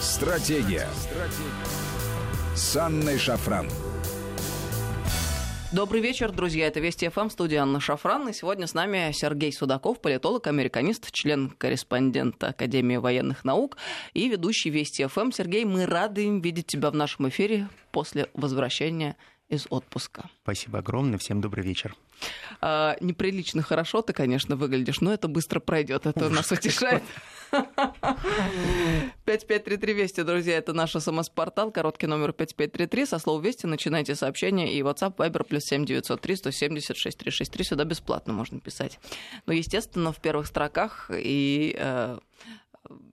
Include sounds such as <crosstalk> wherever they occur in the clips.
Стратегия. Стратегия. С Анной Шафран. Добрый вечер, друзья. Это Вести ФМ, студия Анна Шафран. И сегодня с нами Сергей Судаков, политолог, американист, член-корреспондент Академии военных наук и ведущий Вести ФМ. Сергей, мы рады видеть тебя в нашем эфире после возвращения из отпуска. Спасибо огромное. Всем добрый вечер. А, неприлично хорошо ты, конечно, выглядишь, но это быстро пройдет. Это Уж нас утешает. 5533 Вести, друзья, это наш смс-портал, короткий номер 5533. Со слова Вести начинайте сообщение и WhatsApp, Viber, плюс 7903 176 363. Сюда бесплатно можно писать. Но, естественно, в первых строках и э,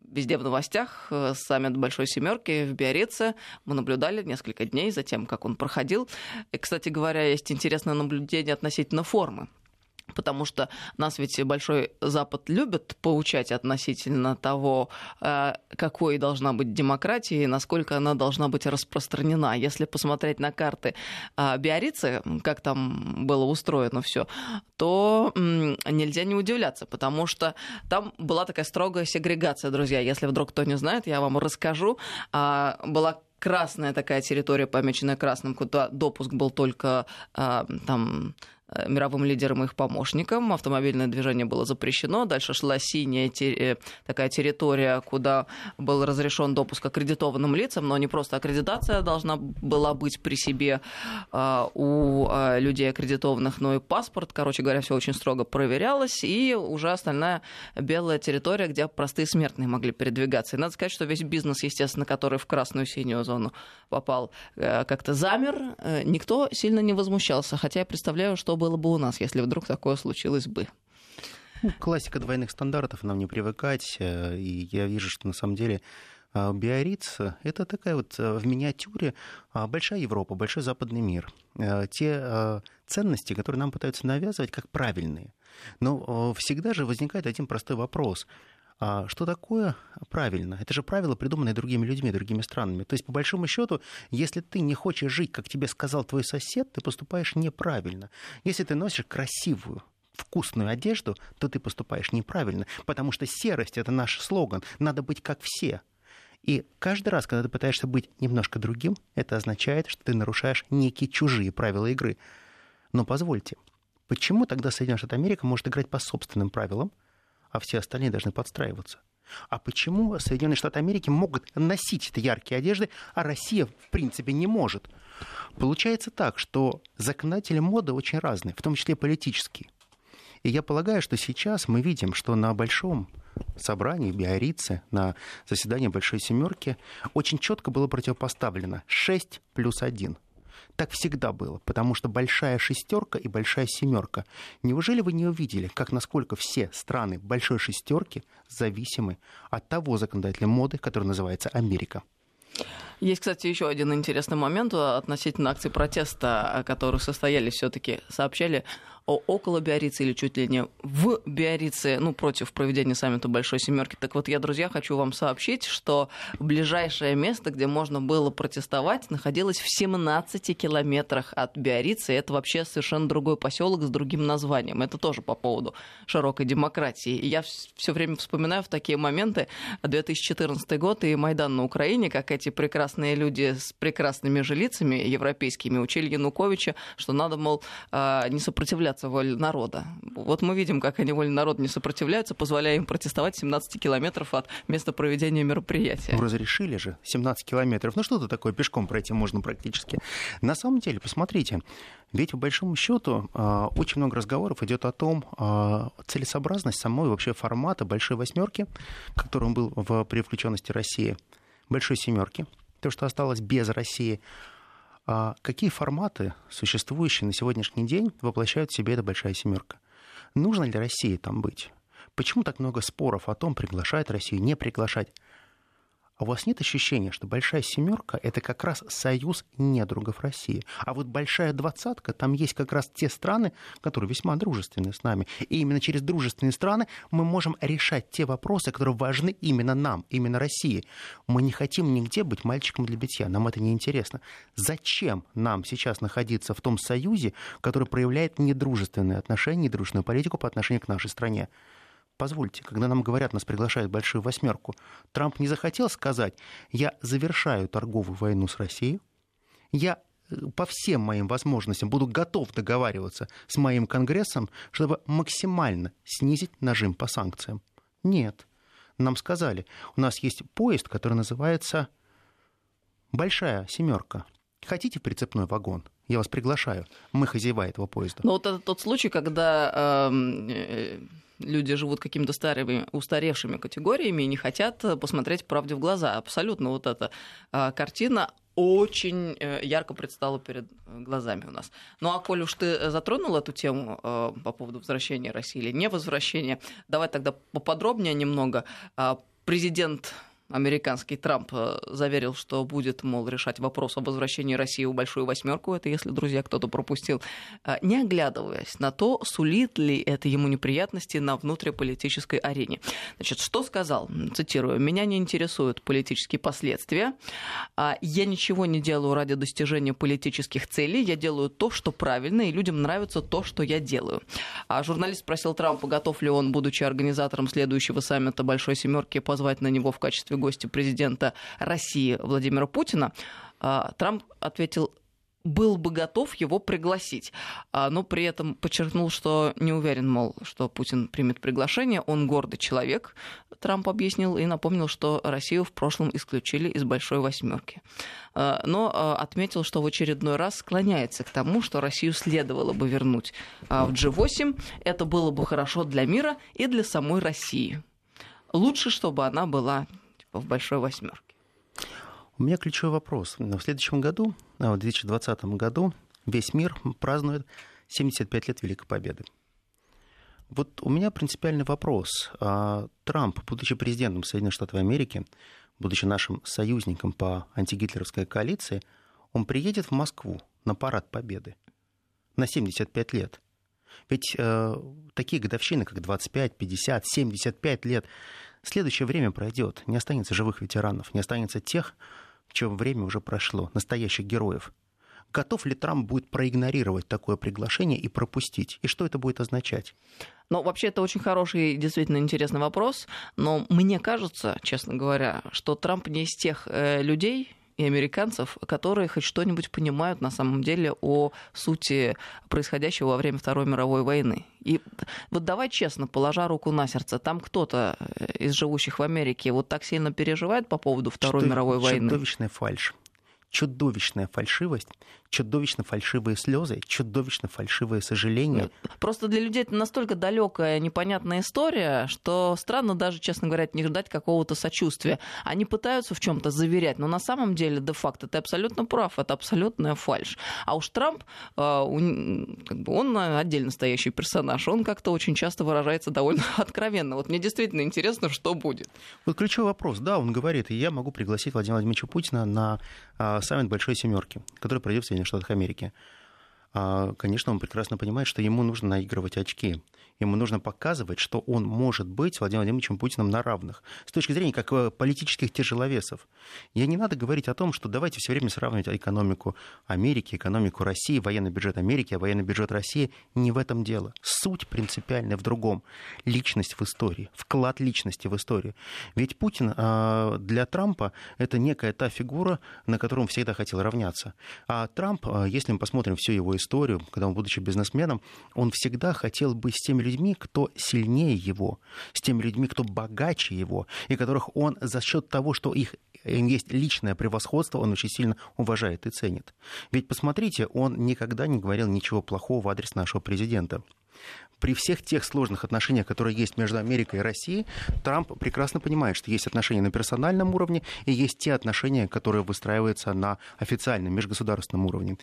везде в новостях э, саммит Большой Семерки в Биорице. Мы наблюдали несколько дней за тем, как он проходил. И, кстати говоря, есть интересное наблюдение относительно формы потому что нас ведь Большой Запад любит поучать относительно того, э, какой должна быть демократия и насколько она должна быть распространена. Если посмотреть на карты э, Биорицы, как там было устроено все, то нельзя не удивляться, потому что там была такая строгая сегрегация, друзья. Если вдруг кто не знает, я вам расскажу. А, была красная такая территория, помеченная красным, куда допуск был только а, там Э, мировым лидерам и их помощникам. Автомобильное движение было запрещено. Дальше шла синяя э, такая территория, куда был разрешен допуск аккредитованным лицам, но не просто аккредитация должна была быть при себе а, у а, людей аккредитованных, но и паспорт. Короче говоря, все очень строго проверялось. И уже остальная белая территория, где простые смертные могли передвигаться. И надо сказать, что весь бизнес, естественно, который в красную-синюю зону попал, э, как-то замер. Никто сильно не возмущался. Хотя я представляю, что было бы у нас, если вдруг такое случилось бы? Ну, классика двойных стандартов, нам не привыкать. Э, и я вижу, что на самом деле э, Биориц – это такая вот э, в миниатюре большая Европа, большой западный мир. Те ценности, которые нам пытаются навязывать как правильные. Но всегда же возникает один простой вопрос – а что такое правильно? Это же правила, придуманные другими людьми, другими странами. То есть, по большому счету, если ты не хочешь жить, как тебе сказал твой сосед, ты поступаешь неправильно. Если ты носишь красивую, вкусную одежду, то ты поступаешь неправильно, потому что серость — это наш слоган. Надо быть как все. И каждый раз, когда ты пытаешься быть немножко другим, это означает, что ты нарушаешь некие чужие правила игры. Но позвольте, почему тогда Соединенные Штаты Америки может играть по собственным правилам, а все остальные должны подстраиваться. А почему Соединенные Штаты Америки могут носить эти яркие одежды, а Россия, в принципе, не может? Получается так, что законодатели моды очень разные, в том числе политические. И я полагаю, что сейчас мы видим, что на большом собрании Биорице, на заседании Большой Семерки, очень четко было противопоставлено 6 плюс 1 – так всегда было, потому что большая шестерка и большая семерка. Неужели вы не увидели, как насколько все страны большой шестерки зависимы от того законодательной моды, который называется Америка? Есть, кстати, еще один интересный момент относительно акций протеста, которые состоялись все-таки. Сообщали около Биорицы или чуть ли не в Биорице, ну, против проведения саммита Большой Семерки. Так вот, я, друзья, хочу вам сообщить, что ближайшее место, где можно было протестовать, находилось в 17 километрах от Биорицы. Это вообще совершенно другой поселок с другим названием. Это тоже по поводу широкой демократии. И я все время вспоминаю в такие моменты 2014 год и Майдан на Украине, как эти прекрасные люди с прекрасными же лицами европейскими учили Януковича, что надо, мол, а, не сопротивляться сопротивляться воле народа. Вот мы видим, как они воле народа не сопротивляются, позволяя им протестовать 17 километров от места проведения мероприятия. Ну, разрешили же 17 километров. Ну, что-то такое, пешком пройти можно практически. На самом деле, посмотрите, ведь, по большому счету, а, очень много разговоров идет о том, а, целесообразность самой вообще формата большой восьмерки, который был в, при включенности России, большой семерки, то, что осталось без России, а какие форматы, существующие на сегодняшний день, воплощают в себе эта большая семерка? Нужно ли России там быть? Почему так много споров о том, приглашать Россию, не приглашать? А у вас нет ощущения, что большая семерка это как раз союз недругов России. А вот большая двадцатка, там есть как раз те страны, которые весьма дружественны с нами. И именно через дружественные страны мы можем решать те вопросы, которые важны именно нам, именно России. Мы не хотим нигде быть мальчиком для битья, нам это не интересно. Зачем нам сейчас находиться в том союзе, который проявляет недружественные отношения, недружественную политику по отношению к нашей стране? Позвольте, когда нам говорят, нас приглашают в большую восьмерку, Трамп не захотел сказать, я завершаю торговую войну с Россией, я э, по всем моим возможностям буду готов договариваться с моим Конгрессом, чтобы максимально снизить нажим по санкциям. Нет. Нам сказали, у нас есть поезд, который называется «Большая семерка». Хотите прицепной вагон? Я вас приглашаю. Мы хозяева этого поезда. Но вот это тот случай, когда эм, э, люди живут какими-то старыми, устаревшими категориями и не хотят посмотреть правде в глаза. Абсолютно вот эта а, картина очень э, ярко предстала перед глазами у нас. Ну а коль уж ты затронул эту тему э, по поводу возвращения России или не возвращения, давай тогда поподробнее немного. А, президент американский Трамп э, заверил, что будет, мол, решать вопрос о возвращении России в Большую Восьмерку, это если, друзья, кто-то пропустил, э, не оглядываясь на то, сулит ли это ему неприятности на внутриполитической арене. Значит, что сказал? Цитирую. «Меня не интересуют политические последствия. А я ничего не делаю ради достижения политических целей. Я делаю то, что правильно, и людям нравится то, что я делаю». А журналист спросил Трампа, готов ли он, будучи организатором следующего саммита Большой Семерки, позвать на него в качестве гостя президента России Владимира Путина, а, Трамп ответил был бы готов его пригласить. А, но при этом подчеркнул, что не уверен, мол, что Путин примет приглашение. Он гордый человек, Трамп объяснил, и напомнил, что Россию в прошлом исключили из Большой Восьмерки. А, но отметил, что в очередной раз склоняется к тому, что Россию следовало бы вернуть в G8. Это было бы хорошо для мира и для самой России. Лучше, чтобы она была в большой восьмерке? У меня ключевой вопрос. В следующем году, а, в 2020 году, весь мир празднует 75 лет Великой Победы. Вот у меня принципиальный вопрос. А, Трамп, будучи президентом Соединенных Штатов Америки, будучи нашим союзником по антигитлеровской коалиции, он приедет в Москву на парад Победы на 75 лет. Ведь э, такие годовщины, как 25, 50, 75 лет, Следующее время пройдет, не останется живых ветеранов, не останется тех, чье время уже прошло, настоящих героев. Готов ли Трамп будет проигнорировать такое приглашение и пропустить? И что это будет означать? Ну, вообще, это очень хороший и действительно интересный вопрос. Но мне кажется, честно говоря, что Трамп не из тех э, людей, и американцев, которые хоть что-нибудь понимают на самом деле о сути происходящего во время Второй мировой войны. И вот давай честно, положа руку на сердце, там кто-то из живущих в Америке вот так сильно переживает по поводу Второй Что, мировой войны? Чудовищная фальшь чудовищная фальшивость, чудовищно фальшивые слезы, чудовищно фальшивые сожаления. Просто для людей это настолько далекая, непонятная история, что странно даже, честно говоря, не ждать какого-то сочувствия. Они пытаются в чем-то заверять, но на самом деле, де-факто, ты абсолютно прав, это абсолютная фальшь. А уж Трамп, э, как бы он отдельно стоящий персонаж, он как-то очень часто выражается довольно <laughs> откровенно. Вот мне действительно интересно, что будет. Вот ключевой вопрос. Да, он говорит, и я могу пригласить Владимира Владимировича Путина на а, саммит Большой Семерки, который пройдет в Соединенных Штатах Америки. А, конечно, он прекрасно понимает, что ему нужно наигрывать очки. Ему нужно показывать, что он может быть Владимиром Владимировичем Путиным на равных. С точки зрения как э, политических тяжеловесов. Я не надо говорить о том, что давайте все время сравнивать экономику Америки, экономику России, военный бюджет Америки, а военный бюджет России. Не в этом дело. Суть принципиальная в другом. Личность в истории, вклад личности в историю. Ведь Путин а, для Трампа это некая та фигура, на которую он всегда хотел равняться. А Трамп, а, если мы посмотрим всю его историю, когда он, будучи бизнесменом, он всегда хотел быть с теми людьми, кто сильнее его, с теми людьми, кто богаче его, и которых он за счет того, что их есть личное превосходство, он очень сильно уважает и ценит. Ведь посмотрите, он никогда не говорил ничего плохого в адрес нашего президента при всех тех сложных отношениях, которые есть между Америкой и Россией, Трамп прекрасно понимает, что есть отношения на персональном уровне и есть те отношения, которые выстраиваются на официальном межгосударственном уровне.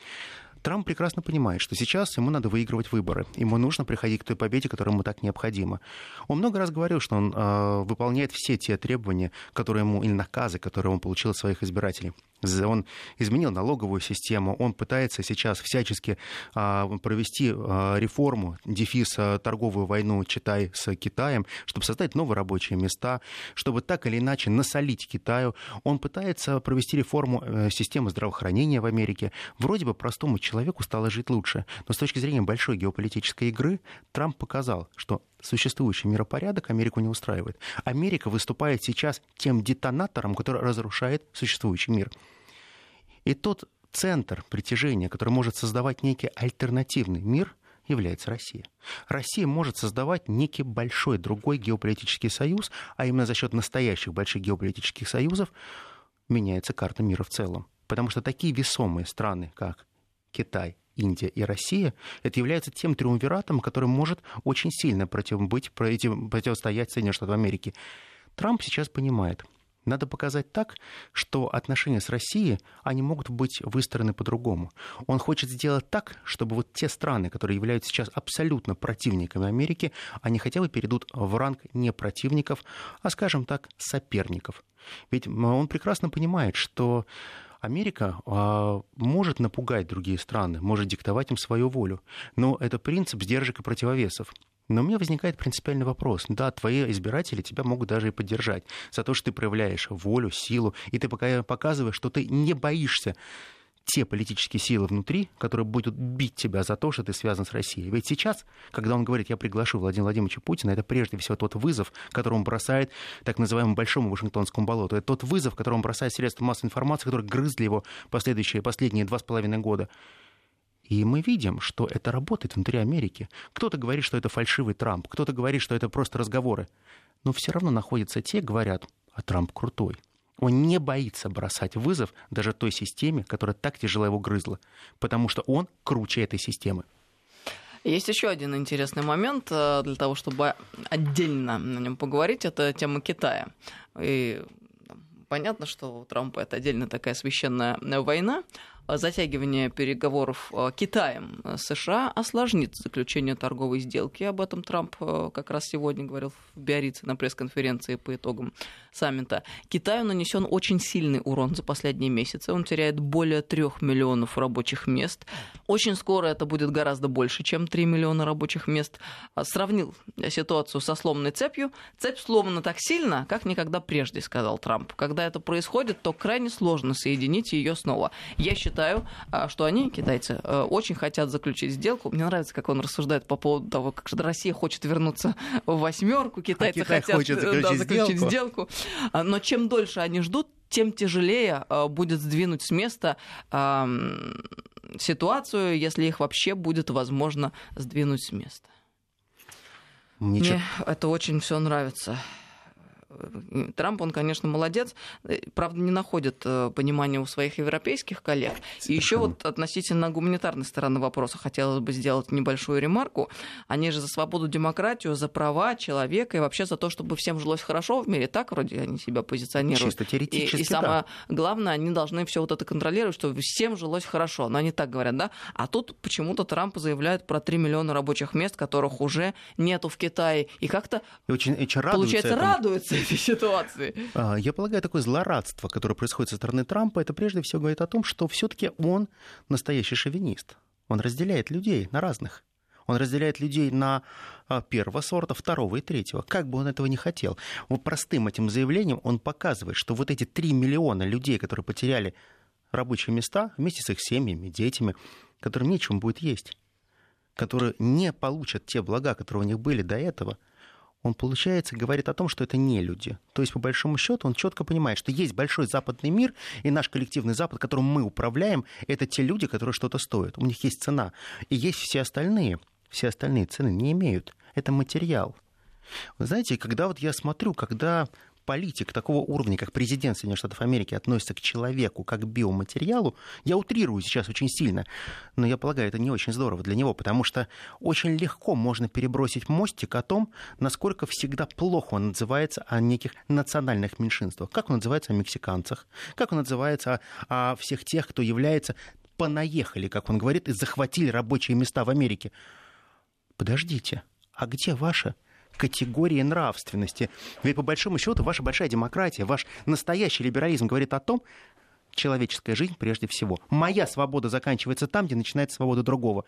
Трамп прекрасно понимает, что сейчас ему надо выигрывать выборы. Ему нужно приходить к той победе, которая ему так необходима. Он много раз говорил, что он э, выполняет все те требования, которые ему, или наказы, которые он получил от своих избирателей он изменил налоговую систему, он пытается сейчас всячески а, провести а, реформу, дефис а, торговую войну читай с Китаем, чтобы создать новые рабочие места, чтобы так или иначе насолить Китаю. Он пытается провести реформу э, системы здравоохранения в Америке. Вроде бы простому человеку стало жить лучше, но с точки зрения большой геополитической игры Трамп показал, что существующий миропорядок Америку не устраивает. Америка выступает сейчас тем детонатором, который разрушает существующий мир. И тот центр притяжения, который может создавать некий альтернативный мир, является Россия. Россия может создавать некий большой другой геополитический союз, а именно за счет настоящих больших геополитических союзов меняется карта мира в целом. Потому что такие весомые страны, как Китай, Индия и Россия, это является тем триумвиратом, который может очень сильно против, быть, противостоять Соединенным Штатам Америки. Трамп сейчас понимает, надо показать так, что отношения с Россией, они могут быть выстроены по-другому. Он хочет сделать так, чтобы вот те страны, которые являются сейчас абсолютно противниками Америки, они хотя бы перейдут в ранг не противников, а, скажем так, соперников. Ведь он прекрасно понимает, что Америка а, может напугать другие страны, может диктовать им свою волю. Но это принцип сдержек и противовесов. Но у меня возникает принципиальный вопрос. Да, твои избиратели тебя могут даже и поддержать за то, что ты проявляешь волю, силу, и ты показываешь, что ты не боишься те политические силы внутри, которые будут бить тебя за то, что ты связан с Россией. Ведь сейчас, когда он говорит, я приглашу Владимира Владимировича Путина, это прежде всего тот вызов, который он бросает так называемому большому Вашингтонскому болоту. Это тот вызов, который он бросает средства массовой информации, которые грызли его последующие, последние два с половиной года. И мы видим, что это работает внутри Америки. Кто-то говорит, что это фальшивый Трамп, кто-то говорит, что это просто разговоры. Но все равно находятся те, говорят, а Трамп крутой. Он не боится бросать вызов даже той системе, которая так тяжело его грызла, потому что он круче этой системы. Есть еще один интересный момент э, для того, чтобы отдельно на нем поговорить. Это тема Китая. И понятно, что у Трампа это отдельно такая священная война. Э, затягивание переговоров э, Китаем э, США осложнит заключение торговой сделки. Об этом Трамп как раз сегодня говорил в Биорице на пресс-конференции по итогам саммита. Китаю нанесен очень сильный урон за последние месяцы. Он теряет более трех миллионов рабочих мест. Очень скоро это будет гораздо больше, чем 3 миллиона рабочих мест. Сравнил ситуацию со сломанной цепью. Цепь сломана так сильно, как никогда прежде, сказал Трамп. Когда это происходит, то крайне сложно соединить ее снова. Я считаю, считаю, а, что они, китайцы, э, очень хотят заключить сделку. Мне нравится, как он рассуждает по поводу того, как же Россия хочет вернуться в восьмерку, китайцы а Китай хотят хочет заключить, да, заключить сделку. сделку. А, но чем дольше они ждут, тем тяжелее э, будет сдвинуть с места ситуацию, если их вообще будет возможно сдвинуть с места. Ничего. Мне это очень все нравится. Трамп, он, конечно, молодец, правда, не находит э, понимания у своих европейских коллег. И еще вот относительно гуманитарной стороны вопроса хотелось бы сделать небольшую ремарку. Они же за свободу, демократию, за права человека и вообще за то, чтобы всем жилось хорошо в мире. Так вроде они себя позиционируют. Чисто теоретически, И, и самое да. главное, они должны все вот это контролировать, чтобы всем жилось хорошо. Но они так говорят, да? А тут почему-то Трамп заявляет про 3 миллиона рабочих мест, которых уже нету в Китае. И как-то, и очень, очень получается, этому. Этой ситуации. А, я полагаю, такое злорадство, которое происходит со стороны Трампа, это прежде всего говорит о том, что все-таки он настоящий шовинист. Он разделяет людей на разных. Он разделяет людей на а, первого сорта, второго и третьего. Как бы он этого не хотел. Вот простым этим заявлением он показывает, что вот эти три миллиона людей, которые потеряли рабочие места вместе с их семьями, детьми, которым нечем будет есть, которые не получат те блага, которые у них были до этого – он, получается, говорит о том, что это не люди. То есть, по большому счету, он четко понимает, что есть большой западный мир, и наш коллективный Запад, которым мы управляем, это те люди, которые что-то стоят. У них есть цена. И есть все остальные. Все остальные цены не имеют. Это материал. Вы знаете, когда вот я смотрю, когда политик такого уровня, как президент Соединенных Штатов Америки, относится к человеку как к биоматериалу, я утрирую сейчас очень сильно, но я полагаю, это не очень здорово для него, потому что очень легко можно перебросить мостик о том, насколько всегда плохо он называется о неких национальных меньшинствах. Как он называется о мексиканцах, как он называется о, о всех тех, кто является понаехали, как он говорит, и захватили рабочие места в Америке. Подождите, а где ваша категории нравственности. Ведь по большому счету ваша большая демократия, ваш настоящий либерализм говорит о том, человеческая жизнь прежде всего. Моя свобода заканчивается там, где начинается свобода другого.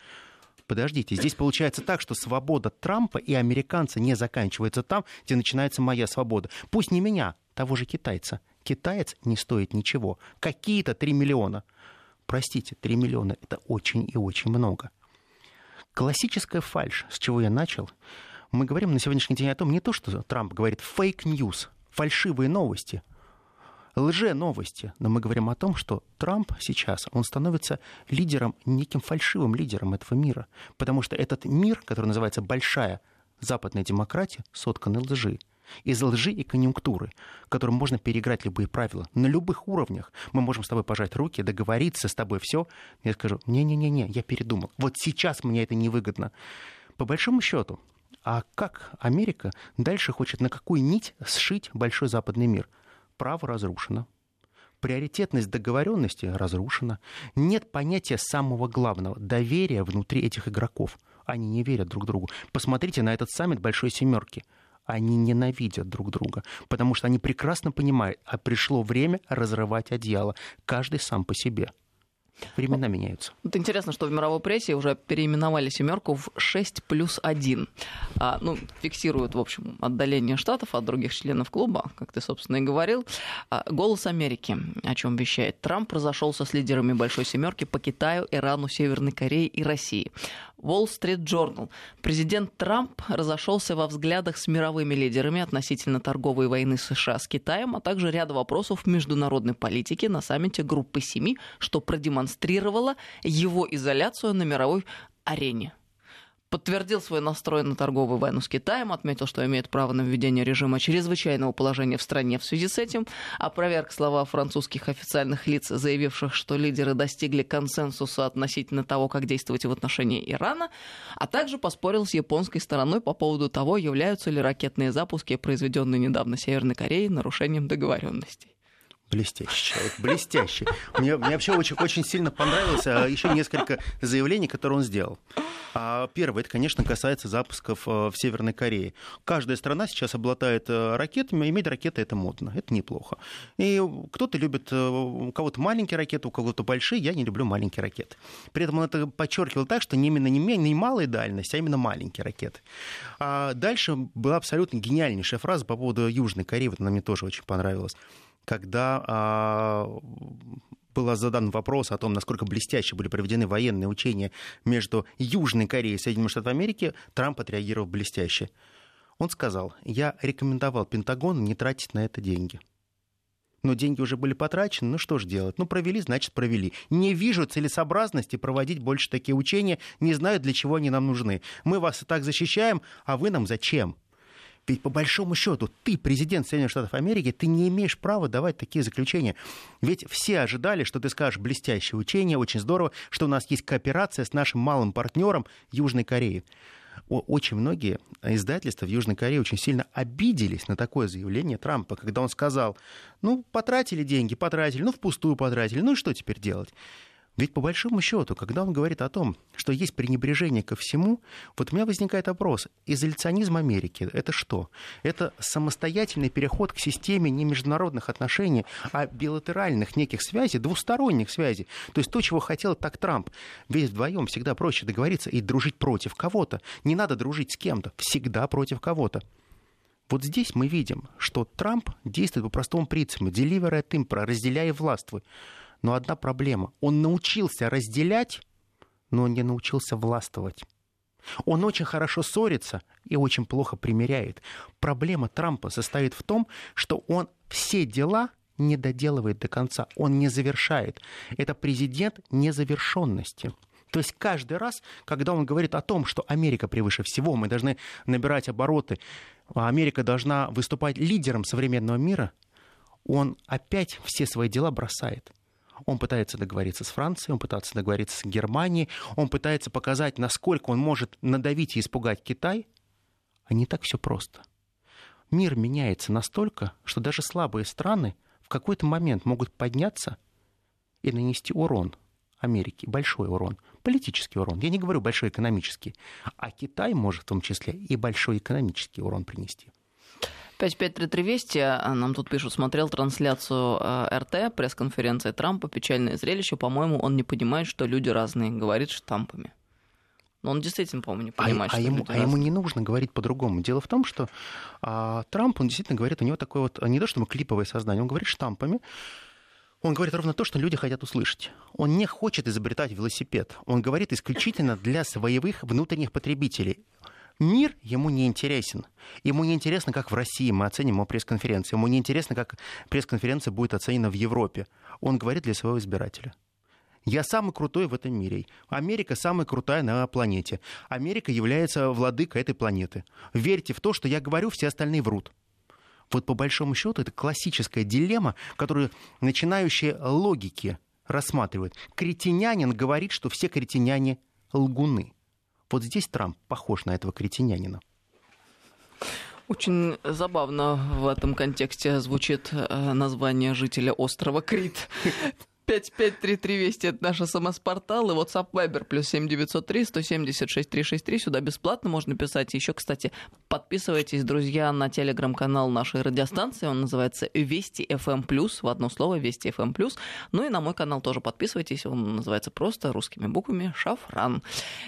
Подождите, здесь получается так, что свобода Трампа и американца не заканчивается там, где начинается моя свобода. Пусть не меня, того же китайца. Китаец не стоит ничего. Какие-то 3 миллиона. Простите, 3 миллиона – это очень и очень много. Классическая фальш, с чего я начал – Мы говорим на сегодняшний день о том, не то, что Трамп говорит fake news, фальшивые новости, лже-новости, но мы говорим о том, что Трамп сейчас, он становится лидером, неким фальшивым лидером этого мира, потому что этот мир, который называется большая западная демократия, соткан из лжи из лжи и конъюнктуры, которым можно переиграть любые правила. На любых уровнях мы можем с тобой пожать руки, договориться с тобой, все. Я скажу, не-не-не, я передумал. Вот сейчас мне это невыгодно. По большому счету, а как Америка дальше хочет на какую нить сшить большой западный мир? Право разрушено. Приоритетность договоренности разрушена. Нет понятия самого главного – доверия внутри этих игроков. Они не верят друг другу. Посмотрите на этот саммит Большой Семерки – они ненавидят друг друга, потому что они прекрасно понимают, а пришло время разрывать одеяло, каждый сам по себе. Времена меняются. Вот интересно, что в мировой прессе уже переименовали семерку в 6 плюс 1. А, ну, фиксируют, в общем, отдаление штатов от других членов клуба, как ты, собственно, и говорил. А, Голос Америки, о чем вещает. Трамп разошелся с лидерами Большой семерки по Китаю, Ирану, Северной Корее и России. Wall Street Journal. Президент Трамп разошелся во взглядах с мировыми лидерами относительно торговой войны США с Китаем, а также ряда вопросов международной политики на саммите Группы Семи, что продемонстрировало его изоляцию на мировой арене подтвердил свой настрой на торговую войну с Китаем, отметил, что имеет право на введение режима чрезвычайного положения в стране в связи с этим, опроверг слова французских официальных лиц, заявивших, что лидеры достигли консенсуса относительно того, как действовать в отношении Ирана, а также поспорил с японской стороной по поводу того, являются ли ракетные запуски, произведенные недавно Северной Кореей, нарушением договоренностей. Блестящий человек, блестящий. Мне, мне вообще очень, очень сильно понравилось а, еще несколько заявлений, которые он сделал. А первое, это, конечно, касается запусков э, в Северной Корее. Каждая страна сейчас обладает э, ракетами, иметь ракеты это модно, это неплохо. И кто-то любит, э, у кого-то маленькие ракеты, у кого-то большие, я не люблю маленькие ракеты. При этом он это подчеркивал так, что не именно не, не малая дальность, а именно маленькие ракеты. А дальше была абсолютно гениальнейшая фраза по поводу Южной Кореи, вот она мне тоже очень понравилась когда а, был задан вопрос о том, насколько блестяще были проведены военные учения между Южной Кореей и Соединенными Штатами Америки, Трамп отреагировал блестяще. Он сказал, я рекомендовал Пентагону не тратить на это деньги. Но деньги уже были потрачены, ну что ж делать? Ну провели, значит провели. Не вижу целесообразности проводить больше такие учения, не знаю, для чего они нам нужны. Мы вас и так защищаем, а вы нам зачем? Ведь по большому счету ты, президент Соединенных Штатов Америки, ты не имеешь права давать такие заключения. Ведь все ожидали, что ты скажешь блестящее учение, очень здорово, что у нас есть кооперация с нашим малым партнером Южной Кореей. Очень многие издательства в Южной Корее очень сильно обиделись на такое заявление Трампа, когда он сказал, ну, потратили деньги, потратили, ну, впустую потратили, ну и что теперь делать? Ведь по большому счету, когда он говорит о том, что есть пренебрежение ко всему, вот у меня возникает вопрос, изоляционизм Америки – это что? Это самостоятельный переход к системе не международных отношений, а билатеральных неких связей, двусторонних связей. То есть то, чего хотел так Трамп. Ведь вдвоем всегда проще договориться и дружить против кого-то. Не надо дружить с кем-то, всегда против кого-то. Вот здесь мы видим, что Трамп действует по простому принципу «deliver et impera», разделяй властвуй. Но одна проблема. Он научился разделять, но не научился властвовать. Он очень хорошо ссорится и очень плохо примеряет. Проблема Трампа состоит в том, что он все дела не доделывает до конца, он не завершает. Это президент незавершенности. То есть каждый раз, когда он говорит о том, что Америка превыше всего, мы должны набирать обороты, а Америка должна выступать лидером современного мира, он опять все свои дела бросает. Он пытается договориться с Францией, он пытается договориться с Германией, он пытается показать, насколько он может надавить и испугать Китай. А не так все просто. Мир меняется настолько, что даже слабые страны в какой-то момент могут подняться и нанести урон Америке, большой урон, политический урон. Я не говорю большой экономический, а Китай может в том числе и большой экономический урон принести. 5533 Вести, а, нам тут пишут, смотрел трансляцию а, РТ, пресс-конференции Трампа, печальное зрелище. По-моему, он не понимает, что люди разные, говорит штампами. Но он действительно, по-моему, не а понимает, а, что а ему, а ему не нужно говорить по-другому. Дело в том, что а, Трамп, он действительно говорит, у него такое вот, не то чтобы клиповое сознание, он говорит штампами, он говорит ровно то, что люди хотят услышать. Он не хочет изобретать велосипед. Он говорит исключительно для своих внутренних потребителей Мир ему не интересен. Ему не интересно, как в России мы оценим его пресс-конференцию. Ему не интересно, как пресс-конференция будет оценена в Европе. Он говорит для своего избирателя. Я самый крутой в этом мире. Америка самая крутая на планете. Америка является владыкой этой планеты. Верьте в то, что я говорю, все остальные врут. Вот по большому счету это классическая дилемма, которую начинающие логики рассматривают. Кретинянин говорит, что все кретиняне лгуны. Вот здесь Трамп похож на этого кретинянина. Очень забавно в этом контексте звучит э, название жителя острова Крит. <laughs> 5533 Вести, это наш СМС-портал, и WhatsApp Viber, плюс 7903 176 363, сюда бесплатно можно писать. Еще, кстати, подписывайтесь, друзья, на телеграм-канал нашей радиостанции, он называется Вести FM+, плюс в одно слово, Вести FM+. плюс. Ну и на мой канал тоже подписывайтесь, он называется просто русскими буквами «Шафран».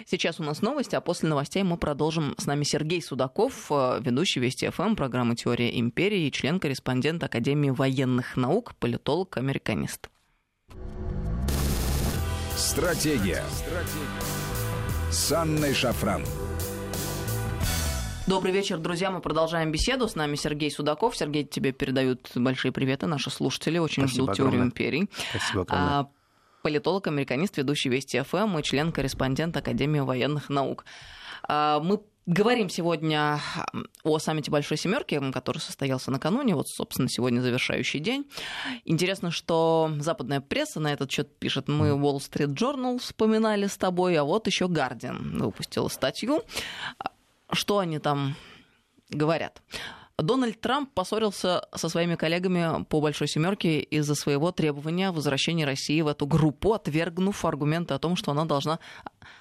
Сейчас у нас новости, а после новостей мы продолжим. С нами Сергей Судаков, э, ведущий Вести FM, программы «Теория империи» член-корреспондент Академии военных наук, политолог-американист. Стратегия. Стратегия. С Анной Шафран. Добрый вечер, друзья. Мы продолжаем беседу. С нами Сергей Судаков. Сергей, тебе передают большие приветы наши слушатели. Очень Спасибо ждут теорию огромное. империй. Спасибо огромное. А, политолог, американист, ведущий Вести ФМ и член-корреспондент Академии военных наук. А, Мы Говорим сегодня о саммите Большой Семерки, который состоялся накануне, вот, собственно, сегодня завершающий день. Интересно, что западная пресса на этот счет пишет. Мы Wall Street Journal вспоминали с тобой, а вот еще Guardian выпустила статью. Что они там говорят? Дональд Трамп поссорился со своими коллегами по Большой Семерке из-за своего требования возвращения России в эту группу, отвергнув аргументы о том, что она должна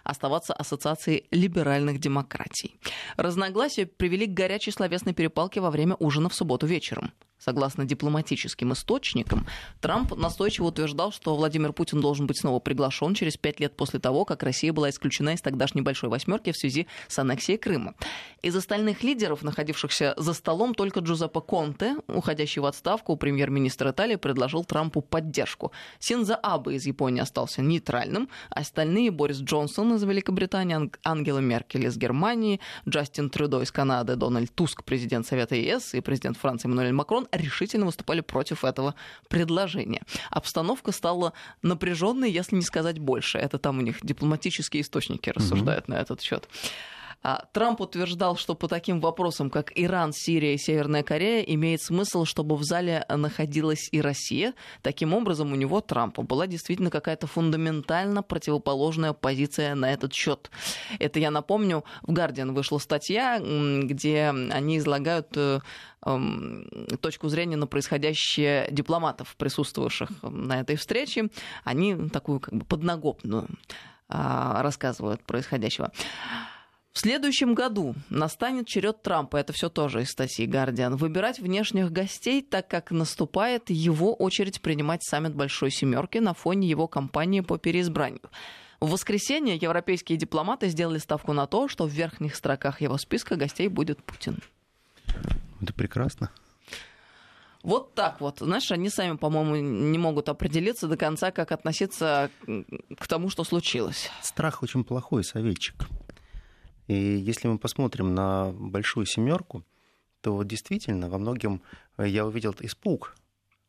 оставаться ассоциацией либеральных демократий. Разногласия привели к горячей словесной перепалке во время ужина в субботу вечером. Согласно дипломатическим источникам, Трамп настойчиво утверждал, что Владимир Путин должен быть снова приглашен через пять лет после того, как Россия была исключена из тогдашней большой восьмерки в связи с аннексией Крыма. Из остальных лидеров, находившихся за столом, только Джузеппе Конте, уходящий в отставку, премьер-министр Италии, предложил Трампу поддержку. Синза Абе из Японии остался нейтральным, остальные Борис Джонсон из Великобритании, Ангела Меркель из Германии, Джастин Трюдо из Канады, Дональд Туск, президент Совета ЕС и президент Франции Эммануэль Макрон решительно выступали против этого предложения. Обстановка стала напряженной, если не сказать больше. Это там у них дипломатические источники рассуждают mm-hmm. на этот счет. Трамп утверждал, что по таким вопросам, как Иран, Сирия и Северная Корея, имеет смысл, чтобы в зале находилась и Россия. Таким образом, у него, Трампа, была действительно какая-то фундаментально противоположная позиция на этот счет. Это, я напомню, в Guardian вышла статья, где они излагают э, точку зрения на происходящее дипломатов, присутствовавших на этой встрече. Они такую как бы подноготную а, рассказывают происходящего. В следующем году настанет черед Трампа, это все тоже из статьи Guardian, выбирать внешних гостей, так как наступает его очередь принимать саммит Большой Семерки на фоне его кампании по переизбранию. В воскресенье европейские дипломаты сделали ставку на то, что в верхних строках его списка гостей будет Путин. Это прекрасно. Вот так вот. Знаешь, они сами, по-моему, не могут определиться до конца, как относиться к тому, что случилось. Страх очень плохой советчик. И если мы посмотрим на большую семерку, то действительно во многом я увидел испуг.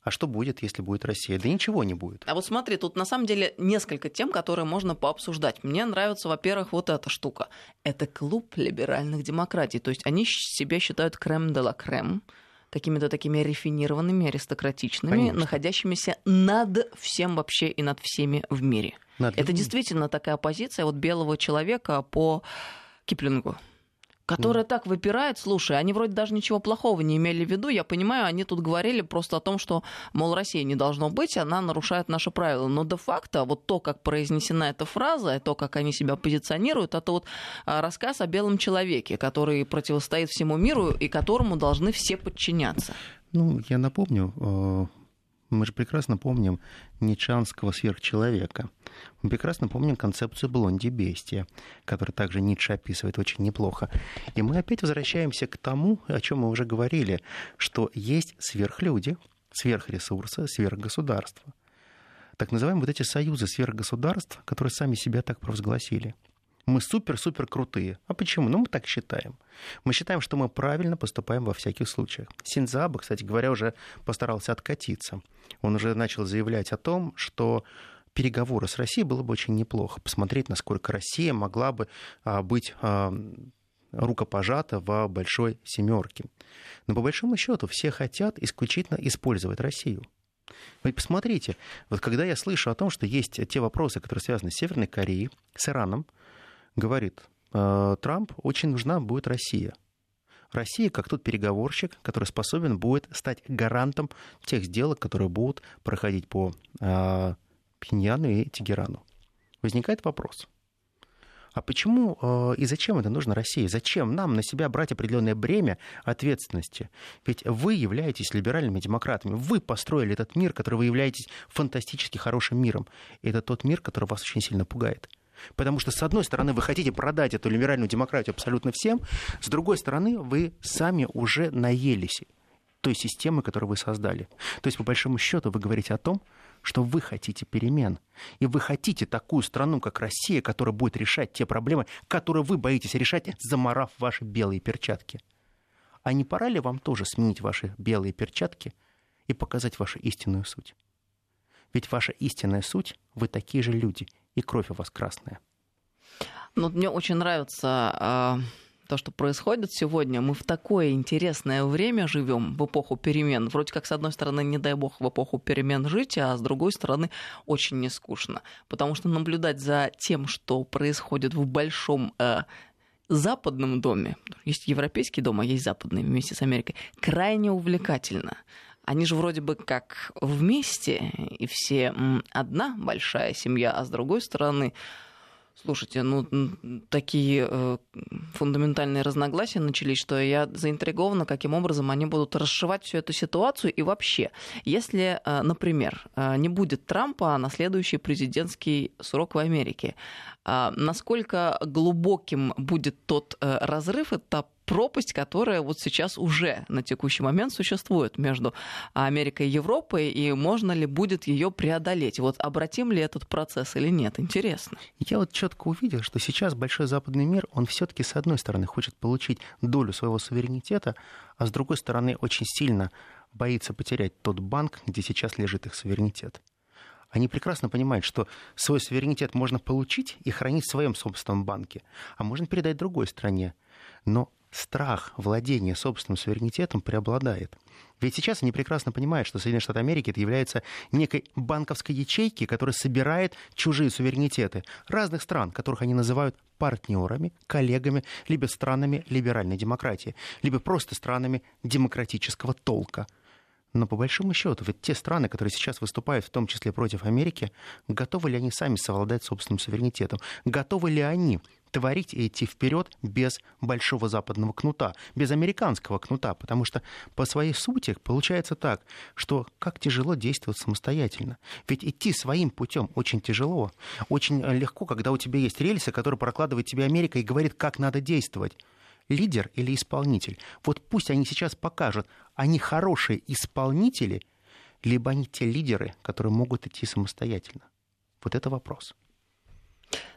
А что будет, если будет Россия? Да ничего не будет. А вот смотри, тут на самом деле несколько тем, которые можно пообсуждать. Мне нравится, во-первых, вот эта штука. Это клуб либеральных демократий. То есть они себя считают крем де ла крем какими-то такими рафинированными, аристократичными, Конечно. находящимися над всем вообще и над всеми в мире. Над Это действительно такая позиция вот белого человека по Киплингу которая так выпирает, слушай, они вроде даже ничего плохого не имели в виду, я понимаю, они тут говорили просто о том, что, мол, России не должно быть, она нарушает наши правила, но де-факто вот то, как произнесена эта фраза, и то, как они себя позиционируют, это вот а, рассказ о белом человеке, который противостоит всему миру и которому должны все подчиняться. Ну, я напомню, э, мы же прекрасно помним ницшанского сверхчеловека. Мы прекрасно помним концепцию Блонди Бестия, которую также Ницше описывает очень неплохо. И мы опять возвращаемся к тому, о чем мы уже говорили, что есть сверхлюди, сверхресурсы, сверхгосударства. Так называемые вот эти союзы сверхгосударств, которые сами себя так провозгласили. Мы супер-супер крутые. А почему? Ну, мы так считаем. Мы считаем, что мы правильно поступаем во всяких случаях. Синзаба, кстати говоря, уже постарался откатиться. Он уже начал заявлять о том, что переговоры с Россией было бы очень неплохо. Посмотреть, насколько Россия могла бы а, быть а, рукопожата в большой семерке. Но по большому счету все хотят исключительно использовать Россию. Вы посмотрите, вот когда я слышу о том, что есть те вопросы, которые связаны с Северной Кореей, с Ираном, говорит э, Трамп, очень нужна будет Россия. Россия как тот переговорщик, который способен будет стать гарантом тех сделок, которые будут проходить по э, Пхеньяну и Тегерану. Возникает вопрос – а почему э, и зачем это нужно России? Зачем нам на себя брать определенное бремя ответственности? Ведь вы являетесь либеральными демократами. Вы построили этот мир, который вы являетесь фантастически хорошим миром. И это тот мир, который вас очень сильно пугает. Потому что, с одной стороны, вы хотите продать эту либеральную демократию абсолютно всем, с другой стороны, вы сами уже наелись той системы, которую вы создали. То есть, по большому счету, вы говорите о том, что вы хотите перемен. И вы хотите такую страну, как Россия, которая будет решать те проблемы, которые вы боитесь решать, заморав ваши белые перчатки. А не пора ли вам тоже сменить ваши белые перчатки и показать вашу истинную суть? Ведь ваша истинная суть, вы такие же люди, и кровь у вас красная. Ну, мне очень нравится а, то, что происходит сегодня. Мы в такое интересное время живем, в эпоху перемен. Вроде как, с одной стороны, не дай бог в эпоху перемен жить, а с другой стороны, очень не скучно. Потому что наблюдать за тем, что происходит в большом э, западном доме, есть европейский дом, а есть западный вместе с Америкой, крайне увлекательно они же вроде бы как вместе, и все одна большая семья, а с другой стороны Слушайте, ну такие э, фундаментальные разногласия начались, что я заинтригована, каким образом они будут расшивать всю эту ситуацию. И вообще, если, э, например, э, не будет Трампа на следующий президентский срок в Америке, э, насколько глубоким будет тот разрыв, это пропасть, которая вот сейчас уже на текущий момент существует между Америкой и Европой, и можно ли будет ее преодолеть? Вот обратим ли этот процесс или нет? Интересно. Я вот четко увидел, что сейчас большой западный мир, он все-таки с одной стороны хочет получить долю своего суверенитета, а с другой стороны очень сильно боится потерять тот банк, где сейчас лежит их суверенитет они прекрасно понимают, что свой суверенитет можно получить и хранить в своем собственном банке, а можно передать другой стране. Но страх владения собственным суверенитетом преобладает. Ведь сейчас они прекрасно понимают, что Соединенные Штаты Америки это является некой банковской ячейки, которая собирает чужие суверенитеты разных стран, которых они называют партнерами, коллегами, либо странами либеральной демократии, либо просто странами демократического толка. Но по большому счету, ведь те страны, которые сейчас выступают, в том числе против Америки, готовы ли они сами совладать собственным суверенитетом? Готовы ли они творить и идти вперед без большого западного кнута, без американского кнута, потому что по своей сути получается так, что как тяжело действовать самостоятельно. Ведь идти своим путем очень тяжело, очень легко, когда у тебя есть рельсы, которые прокладывает тебе Америка и говорит, как надо действовать. Лидер или исполнитель? Вот пусть они сейчас покажут, они хорошие исполнители, либо они те лидеры, которые могут идти самостоятельно. Вот это вопрос.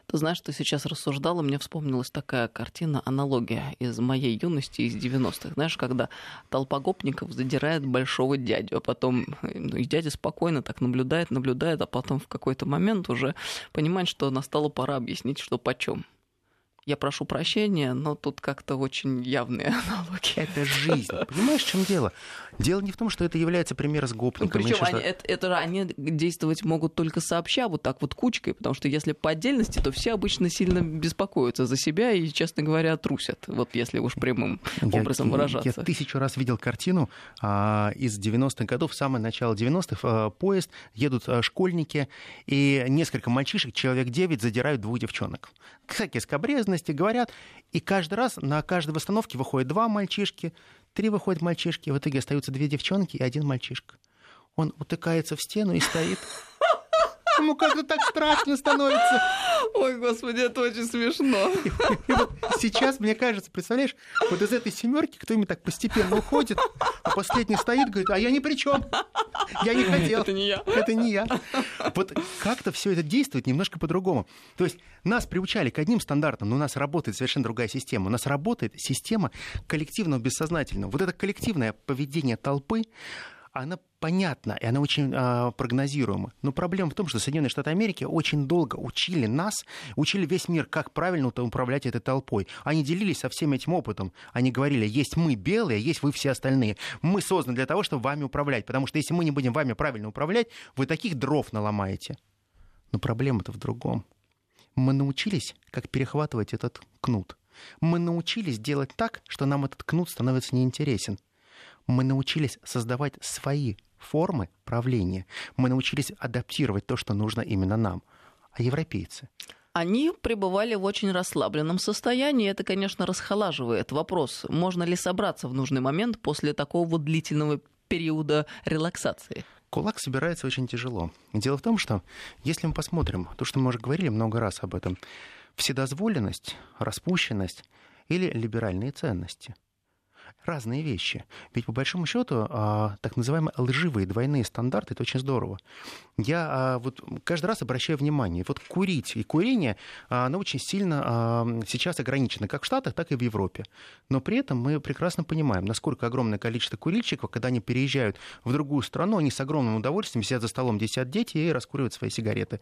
Ты знаешь, ты сейчас рассуждала, мне вспомнилась такая картина, аналогия из моей юности, из 90-х. Знаешь, когда толпа гопников задирает большого дядю, а потом ну, и дядя спокойно так наблюдает, наблюдает, а потом в какой-то момент уже понимает, что настало пора объяснить, что почем. Я прошу прощения, но тут как-то очень явные <laughs> аналогии. Это жизнь. Понимаешь, в чем дело? Дело не в том, что это является пример с гопником. Ну, причем они, это, это, они действовать могут только сообща, вот так вот кучкой, потому что если по отдельности, то все обычно сильно беспокоятся за себя и, честно говоря, трусят, вот если уж прямым я, образом выражаться. Я тысячу раз видел картину а, из 90-х годов, самое начало 90-х, а, поезд, едут а, школьники, и несколько мальчишек, человек 9, задирают двух девчонок. Кстати, скобрезно безопасности говорят, и каждый раз на каждой восстановке выходит два мальчишки, три выходят мальчишки, в итоге остаются две девчонки и один мальчишка. Он утыкается в стену и стоит. Ему как-то так страшно становится. Ой, господи, это очень смешно. <laughs> И вот сейчас, мне кажется, представляешь, вот из этой семерки кто-нибудь так постепенно уходит, а последний стоит, говорит, а я ни при чем. Я не хотел. Это не я. Это не я. Вот как-то все это действует немножко по-другому. То есть нас приучали к одним стандартам, но у нас работает совершенно другая система. У нас работает система коллективного бессознательного. Вот это коллективное поведение толпы, она понятна, и она очень э, прогнозируема. Но проблема в том, что Соединенные Штаты Америки очень долго учили нас, учили весь мир, как правильно управлять этой толпой. Они делились со всем этим опытом. Они говорили, есть мы белые, есть вы все остальные. Мы созданы для того, чтобы вами управлять. Потому что если мы не будем вами правильно управлять, вы таких дров наломаете. Но проблема-то в другом. Мы научились, как перехватывать этот кнут. Мы научились делать так, что нам этот кнут становится неинтересен мы научились создавать свои формы правления. Мы научились адаптировать то, что нужно именно нам. А европейцы? Они пребывали в очень расслабленном состоянии. Это, конечно, расхолаживает вопрос, можно ли собраться в нужный момент после такого длительного периода релаксации. Кулак собирается очень тяжело. Дело в том, что если мы посмотрим, то, что мы уже говорили много раз об этом, вседозволенность, распущенность или либеральные ценности – разные вещи. Ведь по большому счету а, так называемые лживые двойные стандарты это очень здорово. Я а, вот каждый раз обращаю внимание, вот курить и курение, а, оно очень сильно сейчас ограничено как в Штатах, так и в Европе. Но при этом мы прекрасно понимаем, насколько огромное количество курильщиков, когда они переезжают в другую страну, они с огромным удовольствием сидят за столом, где сидят дети и раскуривают свои сигареты.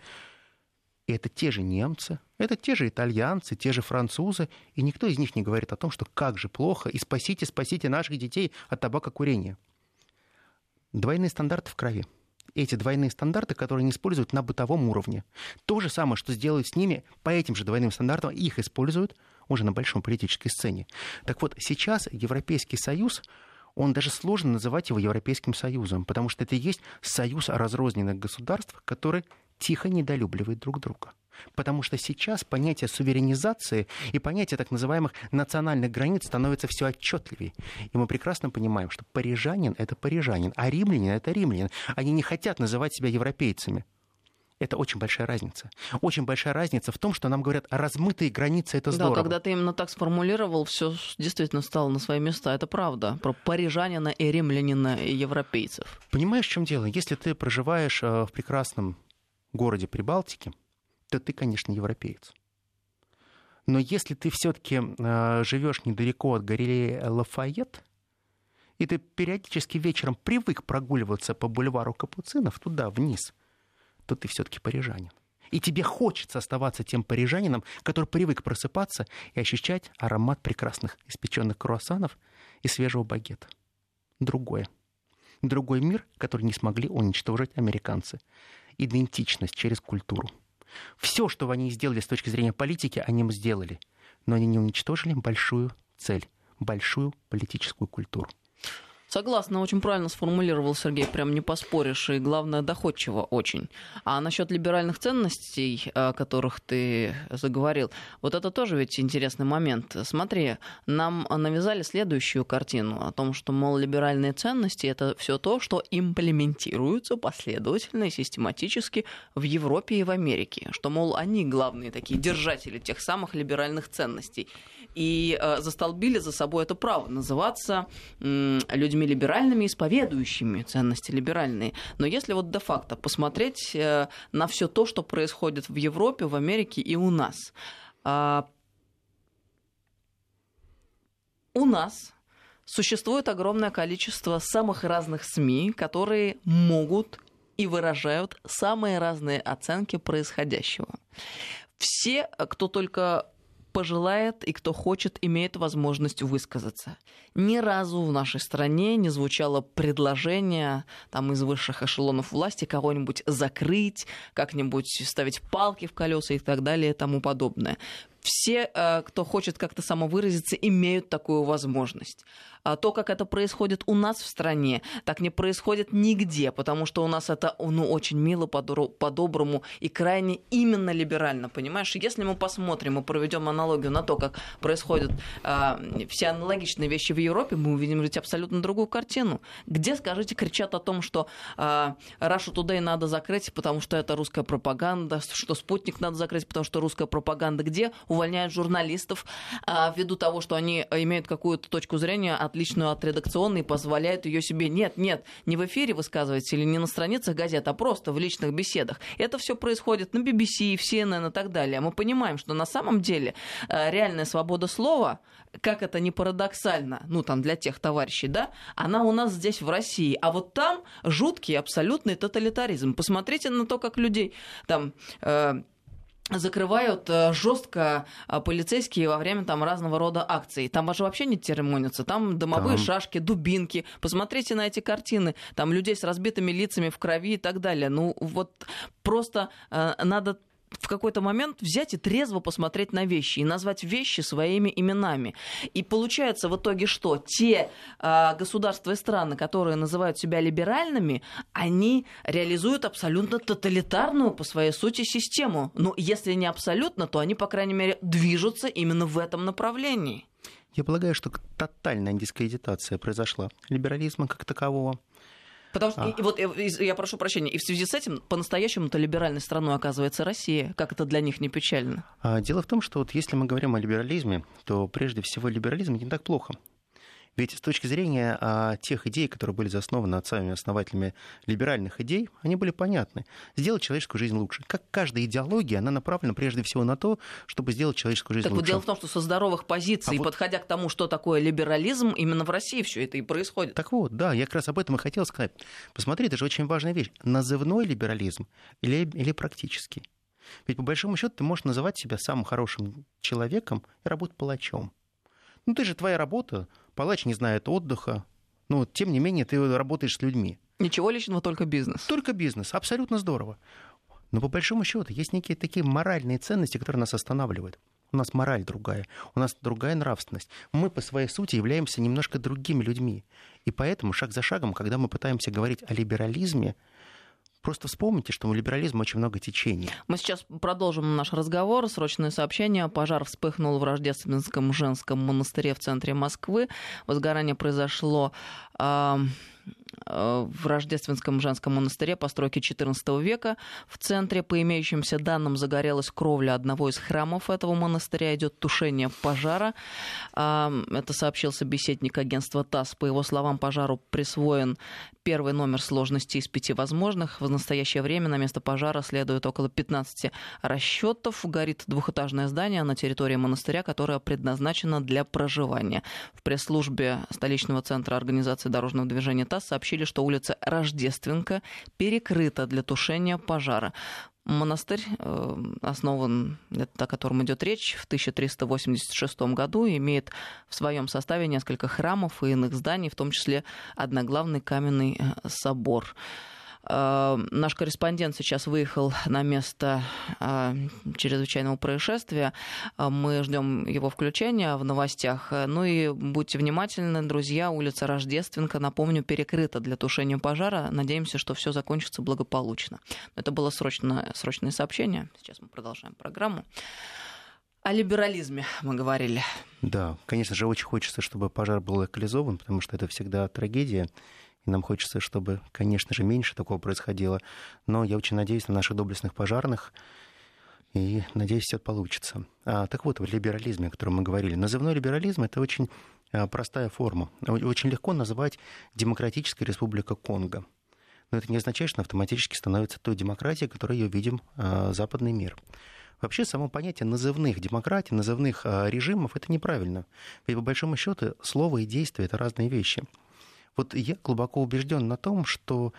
И это те же немцы, это те же итальянцы, те же французы, и никто из них не говорит о том, что как же плохо, и спасите, спасите наших детей от табакокурения. Двойные стандарты в крови. Эти двойные стандарты, которые они используют на бытовом уровне. То же самое, что сделают с ними по этим же двойным стандартам, их используют уже на большом политической сцене. Так вот, сейчас Европейский Союз он даже сложно называть его Европейским Союзом, потому что это и есть союз разрозненных государств, которые тихо недолюбливают друг друга. Потому что сейчас понятие суверенизации и понятие так называемых национальных границ становится все отчетливее. И мы прекрасно понимаем, что парижанин — это парижанин, а римлянин — это римлянин. Они не хотят называть себя европейцами. Это очень большая разница. Очень большая разница в том, что нам говорят, размытые границы это здорово. Да, когда ты именно так сформулировал, все действительно стало на свои места. Это правда. Про парижанина и римлянина и европейцев. Понимаешь, в чем дело? Если ты проживаешь э, в прекрасном городе Прибалтики, то ты, конечно, европеец. Но если ты все-таки э, живешь недалеко от галереи Лафайет, и ты периодически вечером привык прогуливаться по бульвару Капуцинов туда, вниз, то ты все-таки парижанин. И тебе хочется оставаться тем парижанином, который привык просыпаться и ощущать аромат прекрасных испеченных круассанов и свежего багета. Другое. Другой мир, который не смогли уничтожить американцы идентичность через культуру. Все, что они сделали с точки зрения политики, они им сделали. Но они не уничтожили большую цель, большую политическую культуру. Согласна, очень правильно сформулировал Сергей, прям не поспоришь, и главное, доходчиво очень. А насчет либеральных ценностей, о которых ты заговорил, вот это тоже ведь интересный момент. Смотри, нам навязали следующую картину о том, что, мол, либеральные ценности это все то, что имплементируется последовательно и систематически в Европе и в Америке. Что, мол, они главные такие держатели тех самых либеральных ценностей. И э, застолбили за собой это право называться людьми людьми либеральными, исповедующими ценности либеральные. Но если вот де-факто посмотреть э, на все то, что происходит в Европе, в Америке и у нас, а, у нас существует огромное количество самых разных СМИ, которые могут и выражают самые разные оценки происходящего. Все, кто только пожелает и кто хочет, имеет возможность высказаться. Ни разу в нашей стране не звучало предложение там, из высших эшелонов власти кого-нибудь закрыть, как-нибудь ставить палки в колеса и так далее и тому подобное. Все, э, кто хочет как-то самовыразиться, имеют такую возможность. А то, как это происходит у нас в стране, так не происходит нигде, потому что у нас это ну, очень мило, по-доброму и крайне именно либерально, понимаешь? Если мы посмотрим и проведем аналогию на то, как происходят э, все аналогичные вещи в Европе, мы увидим ведь абсолютно другую картину. Где, скажите, кричат о том, что э, Russia Today надо закрыть, потому что это русская пропаганда, что спутник надо закрыть, потому что русская пропаганда. Где увольняют журналистов э, ввиду того, что они имеют какую-то точку зрения, отличную от редакционной, позволяют ее себе. Нет, нет, не в эфире высказывать или не на страницах газет, а просто в личных беседах. Это все происходит на BBC, в CNN и так далее. Мы понимаем, что на самом деле э, реальная свобода слова, как это не парадоксально, ну там для тех товарищей, да, она у нас здесь в России. А вот там жуткий абсолютный тоталитаризм. Посмотрите на то, как людей там э, закрывают э, жестко э, полицейские во время там разного рода акций. Там же вообще не церемонятся. Там дымовые там... шашки, дубинки. Посмотрите на эти картины. Там людей с разбитыми лицами в крови и так далее. Ну вот просто э, надо в какой-то момент взять и трезво посмотреть на вещи и назвать вещи своими именами. И получается в итоге что? Те э, государства и страны, которые называют себя либеральными, они реализуют абсолютно тоталитарную по своей сути систему. Ну, если не абсолютно, то они, по крайней мере, движутся именно в этом направлении. Я полагаю, что тотальная дискредитация произошла либерализма как такового Потому что, а. и, вот я прошу прощения, и в связи с этим по-настоящему-то либеральной страной оказывается Россия. Как это для них не печально? А, дело в том, что вот если мы говорим о либерализме, то прежде всего либерализм не так плохо. Ведь с точки зрения а, тех идей, которые были заснованы отцами-основателями либеральных идей, они были понятны. Сделать человеческую жизнь лучше. Как каждая идеология, она направлена прежде всего на то, чтобы сделать человеческую жизнь так лучше. Так вот дело в том, что со здоровых позиций, а вот... подходя к тому, что такое либерализм, именно в России все это и происходит. Так вот, да, я как раз об этом и хотел сказать. Посмотри, это же очень важная вещь. Назывной либерализм или, или практический? Ведь по большому счету ты можешь называть себя самым хорошим человеком и работать палачом. Ну, ты же, твоя работа, палач не знает отдыха, но тем не менее ты работаешь с людьми. Ничего личного, только бизнес. Только бизнес, абсолютно здорово. Но по большому счету есть некие такие моральные ценности, которые нас останавливают. У нас мораль другая, у нас другая нравственность. Мы по своей сути являемся немножко другими людьми. И поэтому шаг за шагом, когда мы пытаемся говорить о либерализме, Просто вспомните, что у либерализма очень много течений. Мы сейчас продолжим наш разговор. Срочное сообщение. Пожар вспыхнул в Рождественском женском монастыре в центре Москвы. Возгорание произошло э, в Рождественском женском монастыре постройки XIV века. В центре, по имеющимся данным, загорелась кровля одного из храмов этого монастыря. Идет тушение пожара. Это сообщил собеседник агентства ТАСС. По его словам, пожару присвоен первый номер сложности из пяти возможных. В настоящее время на место пожара следует около 15 расчетов. Горит двухэтажное здание на территории монастыря, которое предназначено для проживания. В пресс-службе столичного центра организации дорожного движения ТАСС сообщили, что улица Рождественка перекрыта для тушения пожара. Монастырь э, основан, о котором идет речь, в 1386 году, имеет в своем составе несколько храмов и иных зданий, в том числе одноглавный каменный э, собор. Э, наш корреспондент сейчас выехал на место э, чрезвычайного происшествия. Э, мы ждем его включения в новостях. Ну и будьте внимательны, друзья, улица Рождественка, напомню, перекрыта для тушения пожара. Надеемся, что все закончится благополучно. Это было срочное, срочное сообщение. Сейчас мы продолжаем программу. О либерализме мы говорили. Да, конечно же, очень хочется, чтобы пожар был локализован, потому что это всегда трагедия. И нам хочется, чтобы, конечно же, меньше такого происходило. Но я очень надеюсь на наших доблестных пожарных. И надеюсь, все получится. А, так вот, в либерализме, о котором мы говорили. Назывной либерализм — это очень а, простая форма. Очень легко называть Демократическая Республика Конго. Но это не означает, что автоматически становится той демократией, которой ее видим а, западный мир. Вообще само понятие назывных демократий, назывных а, режимов — это неправильно. Ведь по большому счету слово и действие — это разные вещи. Вот я глубоко убежден на том, что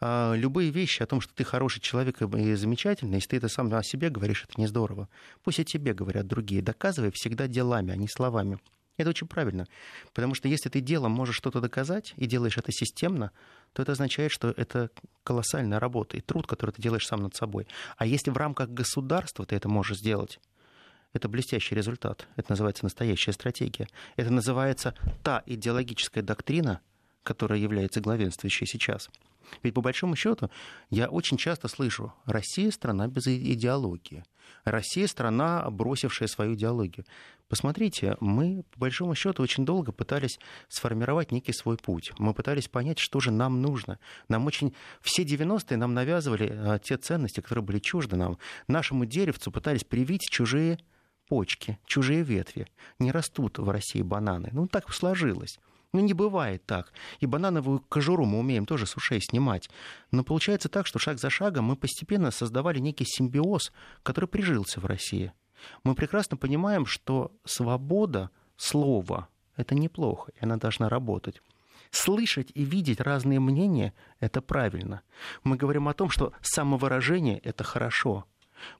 а, любые вещи о том, что ты хороший человек и замечательный, если ты это сам о себе говоришь, это не здорово. Пусть о тебе говорят другие. Доказывай всегда делами, а не словами. Это очень правильно. Потому что если ты делом можешь что-то доказать и делаешь это системно, то это означает, что это колоссальная работа и труд, который ты делаешь сам над собой. А если в рамках государства ты это можешь сделать, Это блестящий результат. Это называется настоящая стратегия. Это называется та идеологическая доктрина, которая является главенствующей сейчас. Ведь по большому счету я очень часто слышу, Россия страна без идеологии. Россия страна, бросившая свою идеологию. Посмотрите, мы по большому счету очень долго пытались сформировать некий свой путь. Мы пытались понять, что же нам нужно. Нам очень... Все 90-е нам навязывали а, те ценности, которые были чужды нам. Нашему деревцу пытались привить чужие почки, чужие ветви. Не растут в России бананы. Ну, так сложилось. Ну, не бывает так. И банановую кожуру мы умеем тоже с ушей снимать. Но получается так, что шаг за шагом мы постепенно создавали некий симбиоз, который прижился в России. Мы прекрасно понимаем, что свобода слова — это неплохо, и она должна работать. Слышать и видеть разные мнения — это правильно. Мы говорим о том, что самовыражение — это хорошо.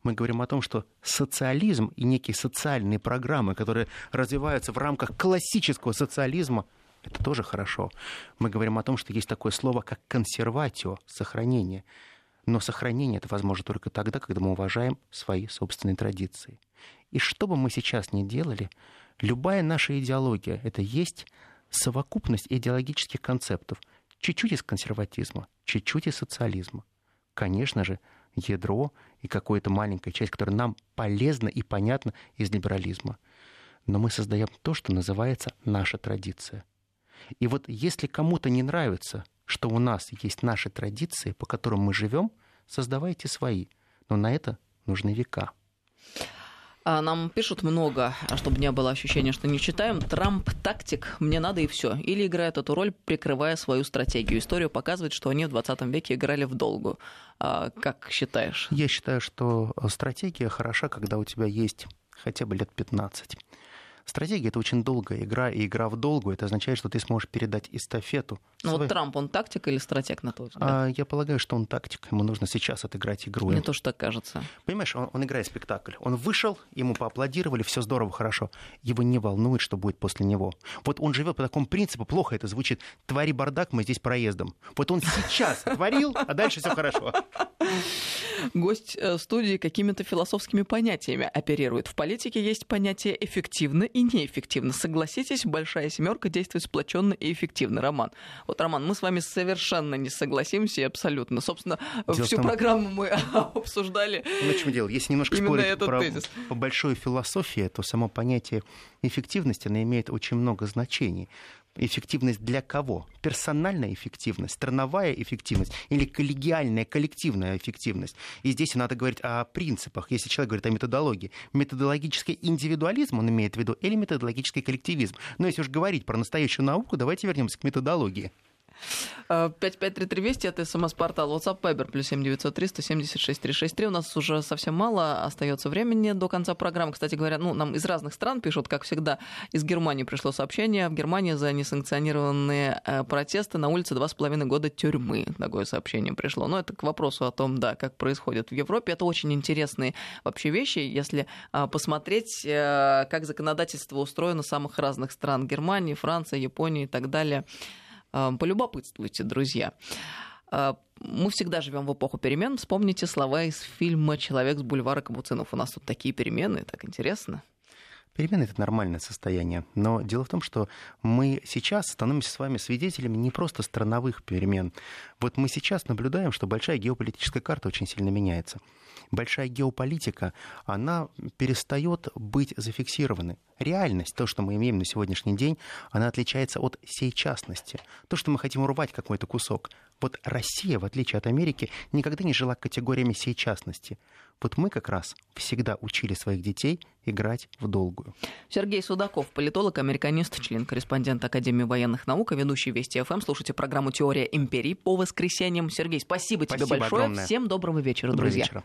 Мы говорим о том, что социализм и некие социальные программы, которые развиваются в рамках классического социализма, это тоже хорошо. Мы говорим о том, что есть такое слово, как консерватио, сохранение. Но сохранение это возможно только тогда, когда мы уважаем свои собственные традиции. И что бы мы сейчас ни делали, любая наша идеология — это есть совокупность идеологических концептов. Чуть-чуть из консерватизма, чуть-чуть из социализма. Конечно же, ядро и какая-то маленькая часть, которая нам полезна и понятна из либерализма. Но мы создаем то, что называется наша традиция — и вот если кому-то не нравится, что у нас есть наши традиции, по которым мы живем, создавайте свои. Но на это нужны века. А, нам пишут много, чтобы не было ощущения, что не читаем. Трамп тактик, мне надо и все. Или играет эту роль, прикрывая свою стратегию. История показывает, что они в 20 веке играли в долгу. А, как считаешь? Я считаю, что стратегия хороша, когда у тебя есть хотя бы лет 15. Стратегия — это очень долгая игра, и игра в долгую — это означает, что ты сможешь передать эстафету. Ну свой... вот Трамп, он тактик или стратег, на твой взгляд? А, я полагаю, что он тактик. Ему нужно сейчас отыграть игру. Мне тоже так кажется. Понимаешь, он, он играет спектакль. Он вышел, ему поаплодировали, все здорово, хорошо. Его не волнует, что будет после него. Вот он живет по такому принципу, плохо это звучит. Твори бардак, мы здесь проездом. Вот он сейчас творил, а дальше все хорошо. Гость э, студии какими-то философскими понятиями оперирует. В политике есть понятие эффективно и неэффективно. Согласитесь, большая семерка действует сплоченно и эффективно. Роман. Вот, Роман, мы с вами совершенно не согласимся и абсолютно. Собственно, дело всю том... программу мы <laughs> обсуждали. Ну, в чем дело? Если немножко спорить этот про тезис. по большой философии, то само понятие эффективности, оно имеет очень много значений. Эффективность для кого? Персональная эффективность, страновая эффективность или коллегиальная, коллективная эффективность? И здесь надо говорить о принципах. Если человек говорит о методологии, методологический индивидуализм он имеет в виду или методологический коллективизм? Но если уж говорить про настоящую науку, давайте вернемся к методологии. 553320 это смс-портал WhatsApp Viber плюс 7903 176 363. У нас уже совсем мало остается времени до конца программы. Кстати говоря, ну, нам из разных стран пишут, как всегда, из Германии пришло сообщение. В Германии за несанкционированные э, протесты на улице два с половиной года тюрьмы. Такое сообщение пришло. Но это к вопросу о том, да, как происходит в Европе. Это очень интересные вообще вещи, если а, посмотреть, э, как законодательство устроено в самых разных стран. Германии, Франции, Японии и так далее. Э, полюбопытствуйте, друзья. Э, мы всегда живем в эпоху перемен. Вспомните слова из фильма «Человек с бульвара Кабуцинов». У нас тут такие перемены, так интересно. Перемены — это нормальное состояние. Но дело в том, что мы сейчас становимся с вами свидетелями не просто страновых перемен. Вот мы сейчас наблюдаем, что большая геополитическая карта очень сильно меняется. Большая геополитика, она перестает быть зафиксированной реальность, то, что мы имеем на сегодняшний день, она отличается от сейчасности. То, что мы хотим урвать какой-то кусок. Вот Россия, в отличие от Америки, никогда не жила категориями сейчасности. Вот мы как раз всегда учили своих детей играть в долгую. Сергей Судаков, политолог, американист, член-корреспондент Академии военных наук, ведущий Вести ФМ. Слушайте программу «Теория империи» по воскресеньям. Сергей, спасибо, спасибо тебе большое. Огромное. Всем доброго вечера, доброго друзья. Вечера.